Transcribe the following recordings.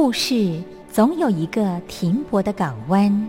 故事总有一个停泊的港湾。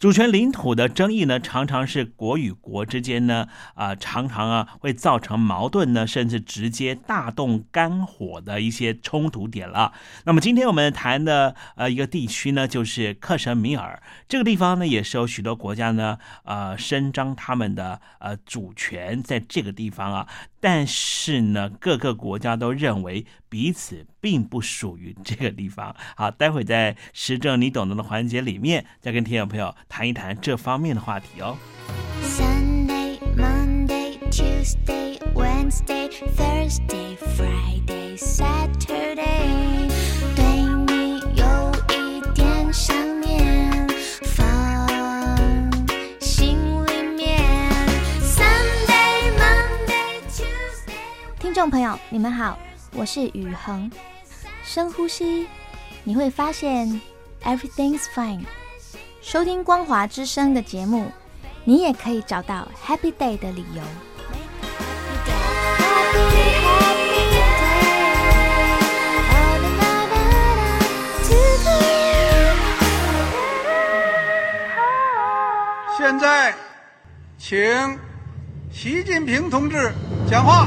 主权领土的争议呢，常常是国与国之间呢，啊，常常啊会造成矛盾呢，甚至直接大动肝火的一些冲突点了。那么今天我们谈的呃一个地区呢，就是克什米尔这个地方呢，也是有许多国家呢，呃，伸张他们的呃主权在这个地方啊。但是呢，各个国家都认为彼此并不属于这个地方。好，待会在时政你懂得的环节里面，再跟听众朋友谈一谈这方面的话题哦。Sunday, Monday, Tuesday, Wednesday, Thursday, Friday, Saturday，对你有一点想念，放心里面。Sunday, Monday, Tuesday。听众朋友，你们好，我是宇恒。深呼吸，你会发现 everything's fine。收听光华之声的节目，你也可以找到 happy day 的理由。现在，请习近平同志讲话。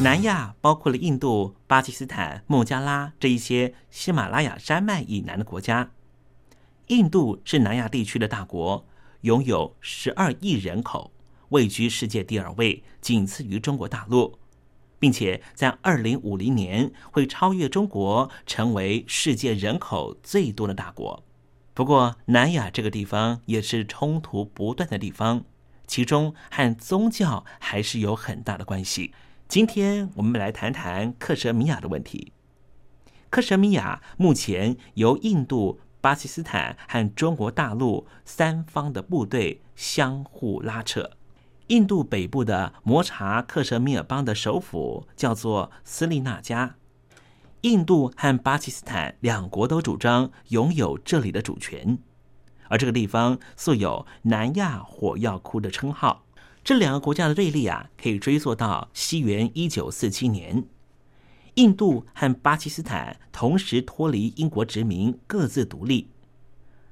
南亚包括了印度、巴基斯坦、孟加拉这一些喜马拉雅山脉以南的国家。印度是南亚地区的大国，拥有十二亿人口，位居世界第二位，仅次于中国大陆，并且在二零五零年会超越中国，成为世界人口最多的大国。不过，南亚这个地方也是冲突不断的地方，其中和宗教还是有很大的关系。今天我们来谈谈克什米亚的问题。克什米亚目前由印度巴基斯坦和中国大陆三方的部队相互拉扯。印度北部的摩查克什米尔邦的首府叫做斯利那加。印度和巴基斯坦两国都主张拥有这里的主权，而这个地方素有“南亚火药库”的称号。这两个国家的对立啊，可以追溯到西元一九四七年。印度和巴基斯坦同时脱离英国殖民，各自独立。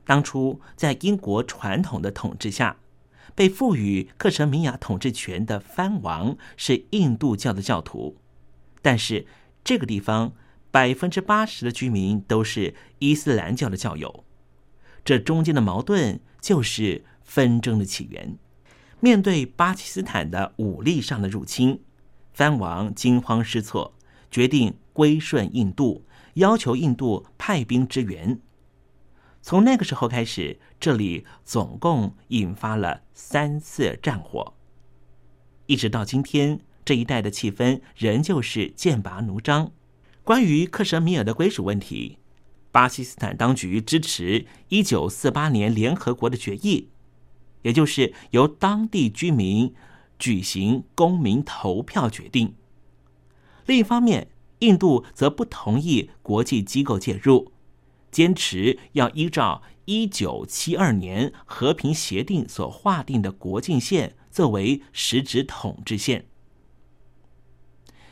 当初在英国传统的统治下，被赋予克什米亚统治权的藩王是印度教的教徒，但是这个地方百分之八十的居民都是伊斯兰教的教友。这中间的矛盾就是纷争的起源。面对巴基斯坦的武力上的入侵，藩王惊慌失措。决定归顺印度，要求印度派兵支援。从那个时候开始，这里总共引发了三次战火，一直到今天，这一带的气氛仍旧是剑拔弩张。关于克什米尔的归属问题，巴基斯坦当局支持一九四八年联合国的决议，也就是由当地居民举行公民投票决定。另一方面，印度则不同意国际机构介入，坚持要依照一九七二年和平协定所划定的国境线作为实质统治线。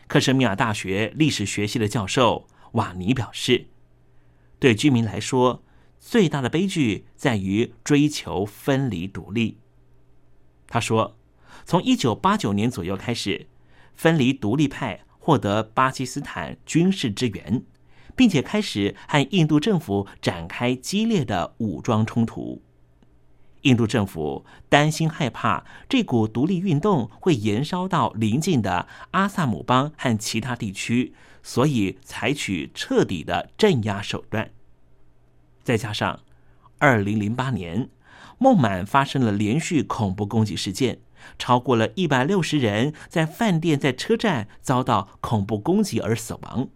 克什米尔大学历史学系的教授瓦尼表示：“对居民来说，最大的悲剧在于追求分离独立。”他说：“从一九八九年左右开始，分离独立派。”获得巴基斯坦军事支援，并且开始和印度政府展开激烈的武装冲突。印度政府担心害怕这股独立运动会延烧到邻近的阿萨姆邦和其他地区，所以采取彻底的镇压手段。再加上二零零八年孟买发生了连续恐怖攻击事件。超过了一百六十人在饭店、在车站遭到恐怖攻击而死亡。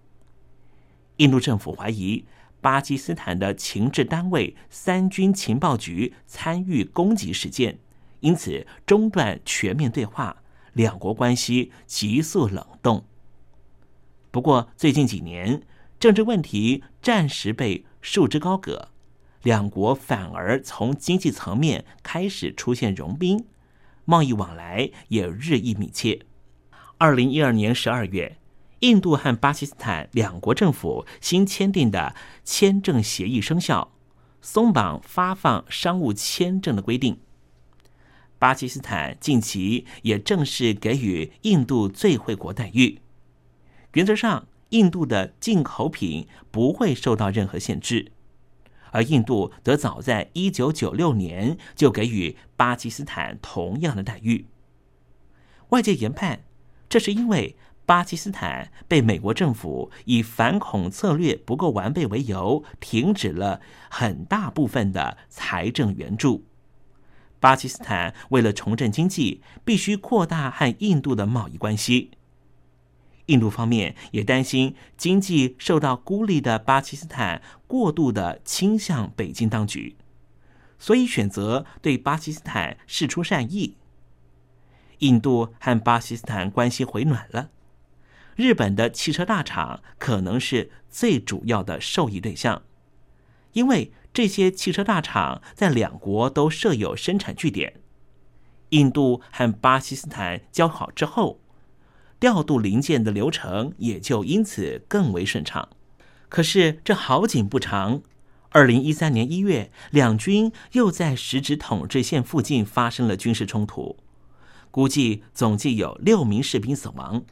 印度政府怀疑巴基斯坦的情治单位三军情报局参与攻击事件，因此中断全面对话，两国关系急速冷冻。不过，最近几年政治问题暂时被束之高阁，两国反而从经济层面开始出现融冰。贸易往来也日益密切。二零一二年十二月，印度和巴基斯坦两国政府新签订的签证协议生效，松绑发放商务签证的规定。巴基斯坦近期也正式给予印度最惠国待遇，原则上，印度的进口品不会受到任何限制。而印度则早在一九九六年就给予巴基斯坦同样的待遇。外界研判，这是因为巴基斯坦被美国政府以反恐策略不够完备为由，停止了很大部分的财政援助。巴基斯坦为了重振经济，必须扩大和印度的贸易关系。印度方面也担心经济受到孤立的巴基斯坦过度的倾向北京当局，所以选择对巴基斯坦示出善意。印度和巴基斯坦关系回暖了，日本的汽车大厂可能是最主要的受益对象，因为这些汽车大厂在两国都设有生产据点。印度和巴基斯坦交好之后。调度零件的流程也就因此更为顺畅。可是这好景不长，二零一三年一月，两军又在实质统治线附近发生了军事冲突，估计总计有六名士兵死亡。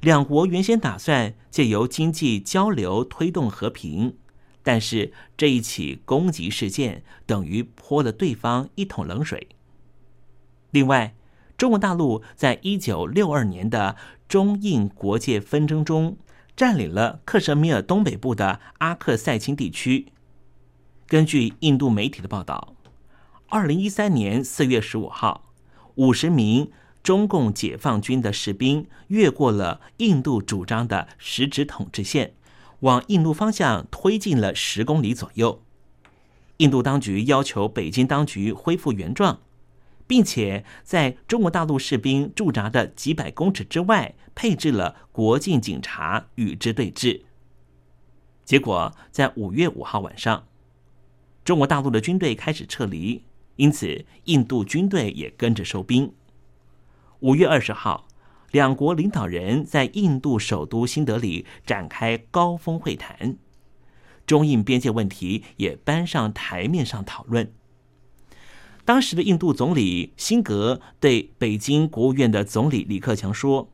两国原先打算借由经济交流推动和平，但是这一起攻击事件等于泼了对方一桶冷水。另外。中国大陆在一九六二年的中印国界纷争中，占领了克什米尔东北部的阿克塞钦地区。根据印度媒体的报道，二零一三年四月十五号，五十名中共解放军的士兵越过了印度主张的实质统治线，往印度方向推进了十公里左右，印度当局要求北京当局恢复原状，并且在中国大陆士兵驻扎的几百公尺之外配置了国境警察与之对峙。结果在五月五号晚上，中国大陆的军队开始撤离，因此印度军队也跟着收兵。五月二十号。两国领导人在印度首都新德里展开高峰会谈，中印边界问题也搬上台面上讨论。当时的印度总理辛格对北京国务院的总理李克强说：“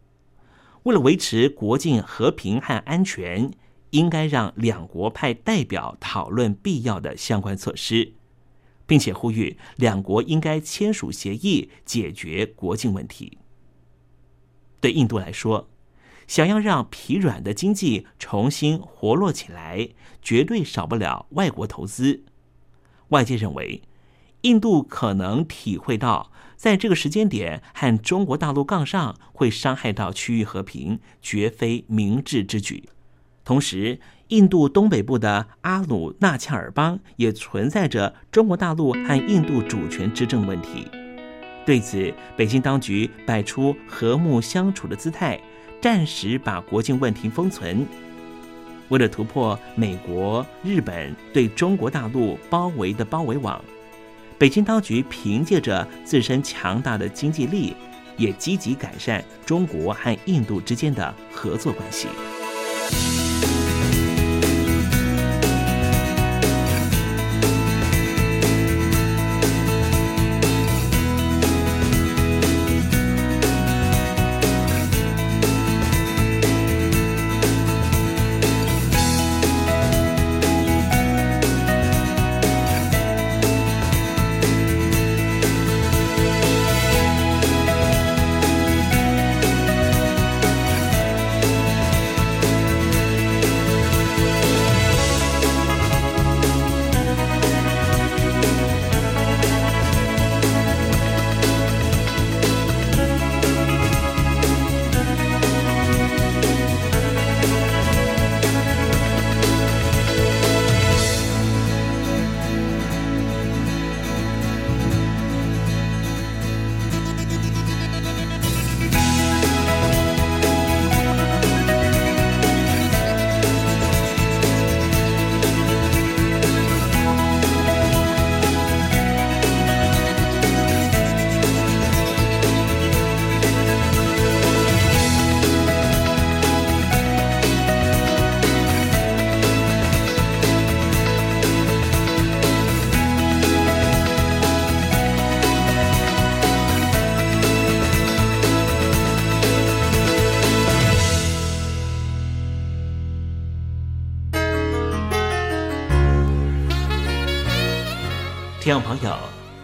为了维持国境和平和安全，应该让两国派代表讨论必要的相关措施，并且呼吁两国应该签署协议解决国境问题。”对印度来说，想要让疲软的经济重新活络起来，绝对少不了外国投资。外界认为，印度可能体会到，在这个时间点和中国大陆杠上会伤害到区域和平，绝非明智之举。同时，印度东北部的阿鲁纳恰尔邦也存在着中国大陆和印度主权之争问题。对此，北京当局摆出和睦相处的姿态，暂时把国境问题封存。为了突破美国、日本对中国大陆包围的包围网，北京当局凭借着自身强大的经济力，也积极改善中国和印度之间的合作关系。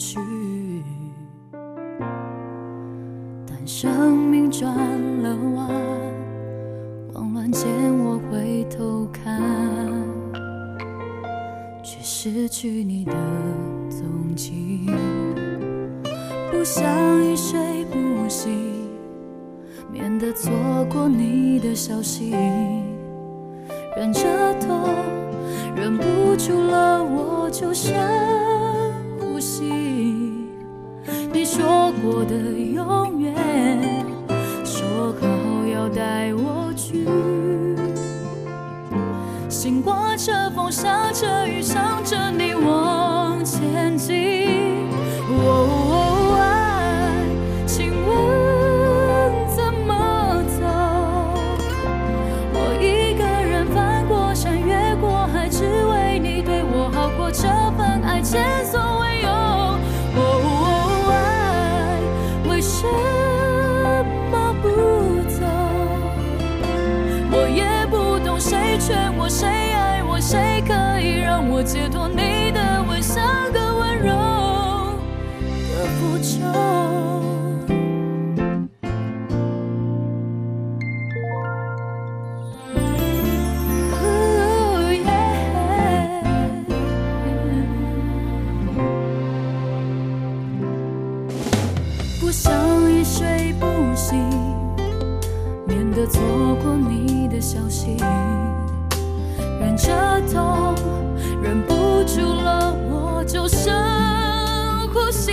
去。但生命转了弯慌乱间我回头看却失去你的踪迹。不想一睡不醒免得错过你的消息。忍着痛忍不住了我就想的永远。说好要带我去。心刮着风下着雨想着你我。想一睡不醒，免得错过你的消息。忍着痛，忍不住了，我就深呼吸。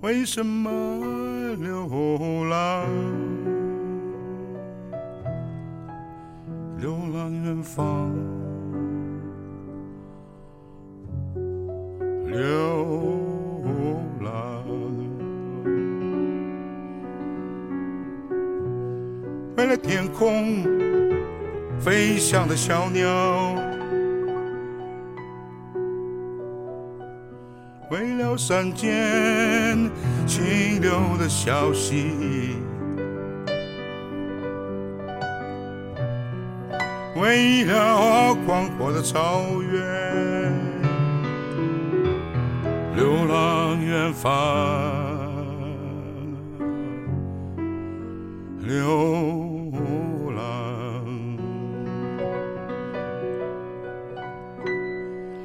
为什么流浪？流浪远方。流浪，为了天空飞翔的小鸟，山间清流的小溪，为了广阔的草原。流浪远方，流浪，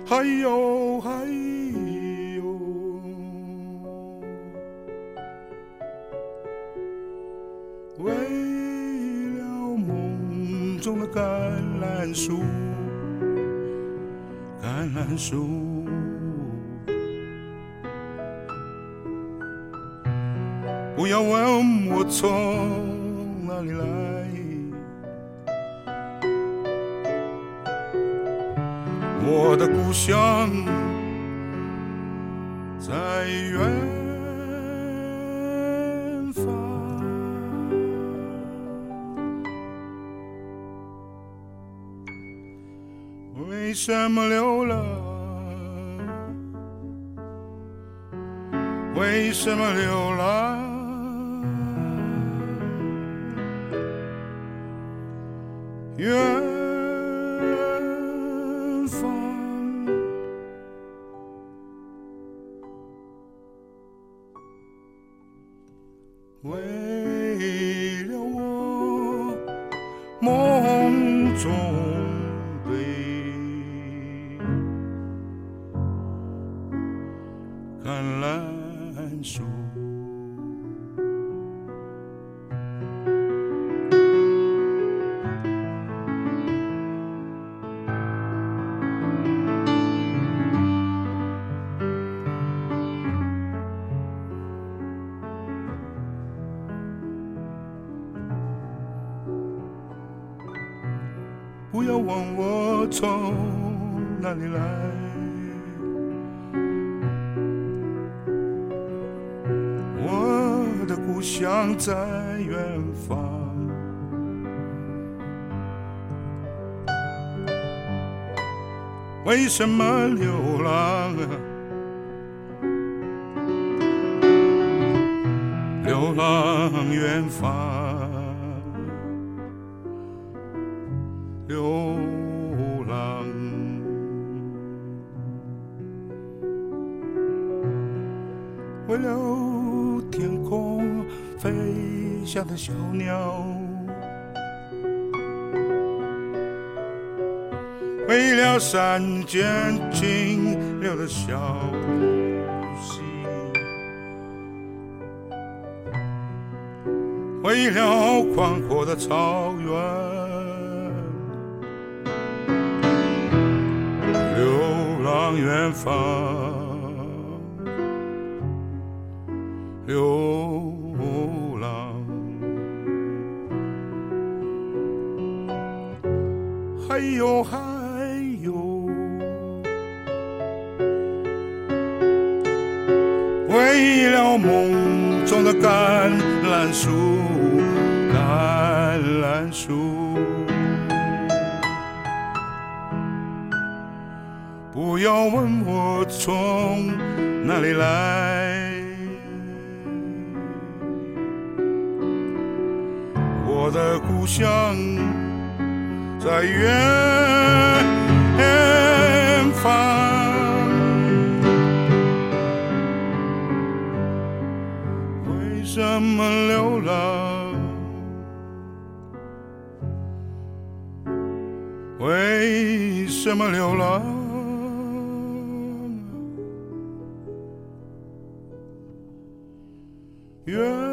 还有，橄榄树。不要问我从哪里来，我的故乡在远方。为什么流浪？为什么流浪？什么流浪？流浪远方。流浪，为了天空飞翔的小鸟，为了山间清流的小溪，为了宽阔的草原，流浪远方，流浪，还有还树，橄榄树，不要问我从哪里来，我的故乡在远方。们流浪？为什么流浪？远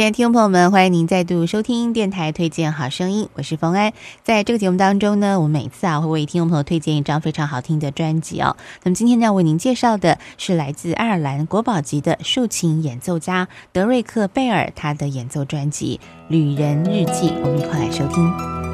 亲爱的听众朋友们，欢迎您再度收听电台推荐好声音，我是冯安。在这个节目当中呢，我们每次啊会为听众朋友推荐一张非常好听的专辑哦。那么今天，要为您介绍的是来自爱尔兰国宝级的竖琴演奏家德瑞克·贝尔他的演奏专辑《旅人日记》，我们一块来收听。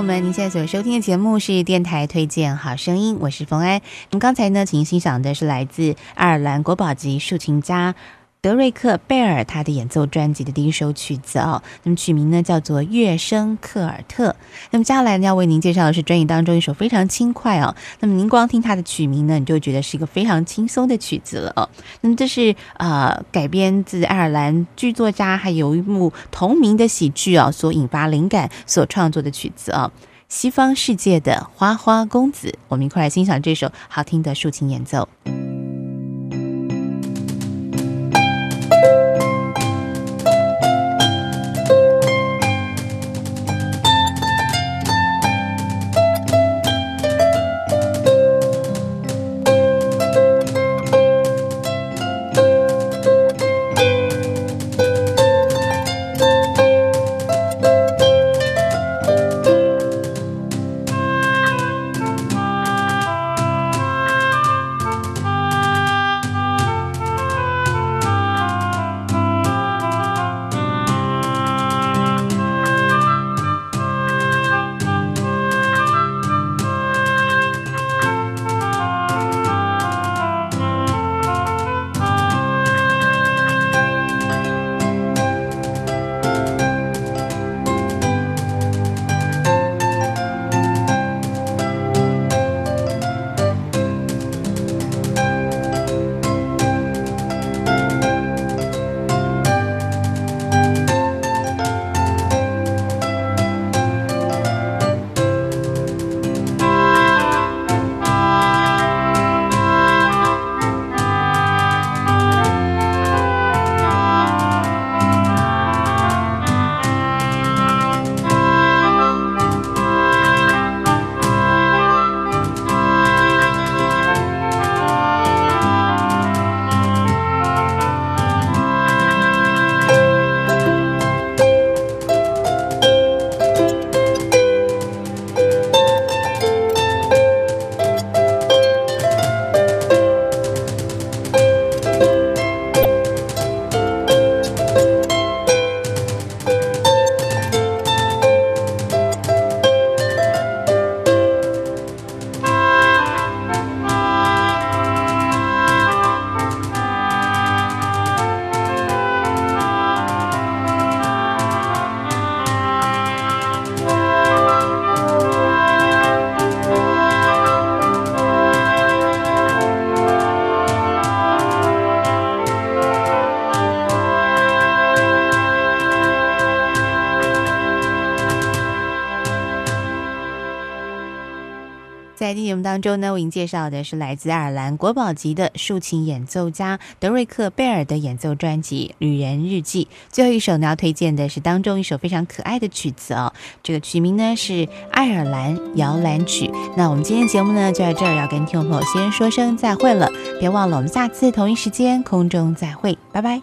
友们，您现在所收听的节目是电台推荐好声音，我是冯安。我们刚才呢，请欣赏的是来自爱尔兰国宝级竖琴家德瑞克·贝尔他的演奏专辑的第一首曲子哦。那么曲名呢叫做《乐声克尔特》。那么接下来呢要为您介绍的是专辑当中一首非常轻快哦。那么您光听它的曲名呢，你就觉得是一个非常轻松的曲子了哦。那么这是呃改编自爱尔兰剧作家还有一幕同名的喜剧哦所引发灵感所创作的曲子哦。西方世界的花花公子，我们一块来欣赏这首好听的竖琴演奏。当中呢，为您介绍的是来自爱尔兰国宝级的竖琴演奏家德瑞克·贝尔的演奏专辑《旅人日记》。最后一首呢，要推荐的是当中一首非常可爱的曲子哦，这个曲名呢是《爱尔兰摇篮曲》。那我们今天节目呢就在这儿，要跟听众朋友先说声再会了。别忘了，我们下次同一时间空中再会，拜拜。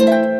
我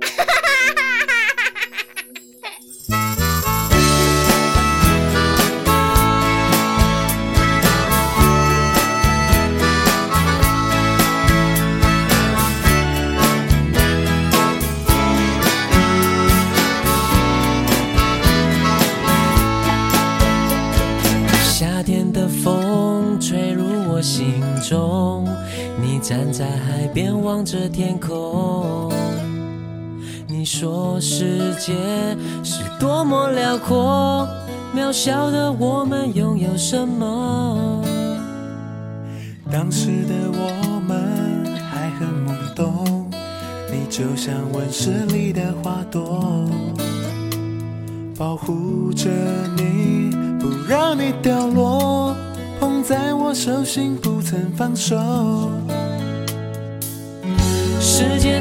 着天空，你说世界是多么辽阔，渺小的我们拥有什么？当时的我们还很懵懂，你就像温室里的花朵，保护着你，不让你掉落，捧在我手心不曾放手。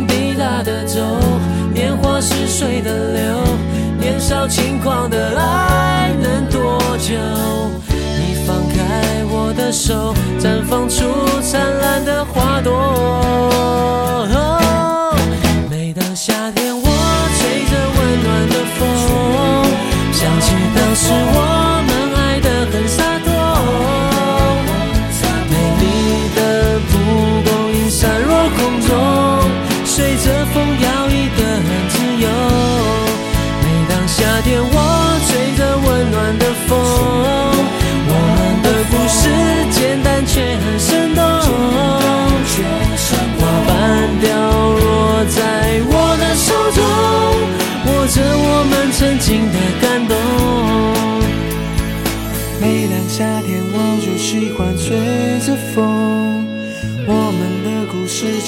滴答的走，年华似水的流，年少轻狂的爱能多久？你放开我的手，绽放出灿烂的花朵。每当夏天，我吹着温暖的风，想起当时我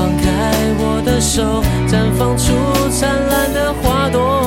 放开我的手，绽放出灿烂的花朵。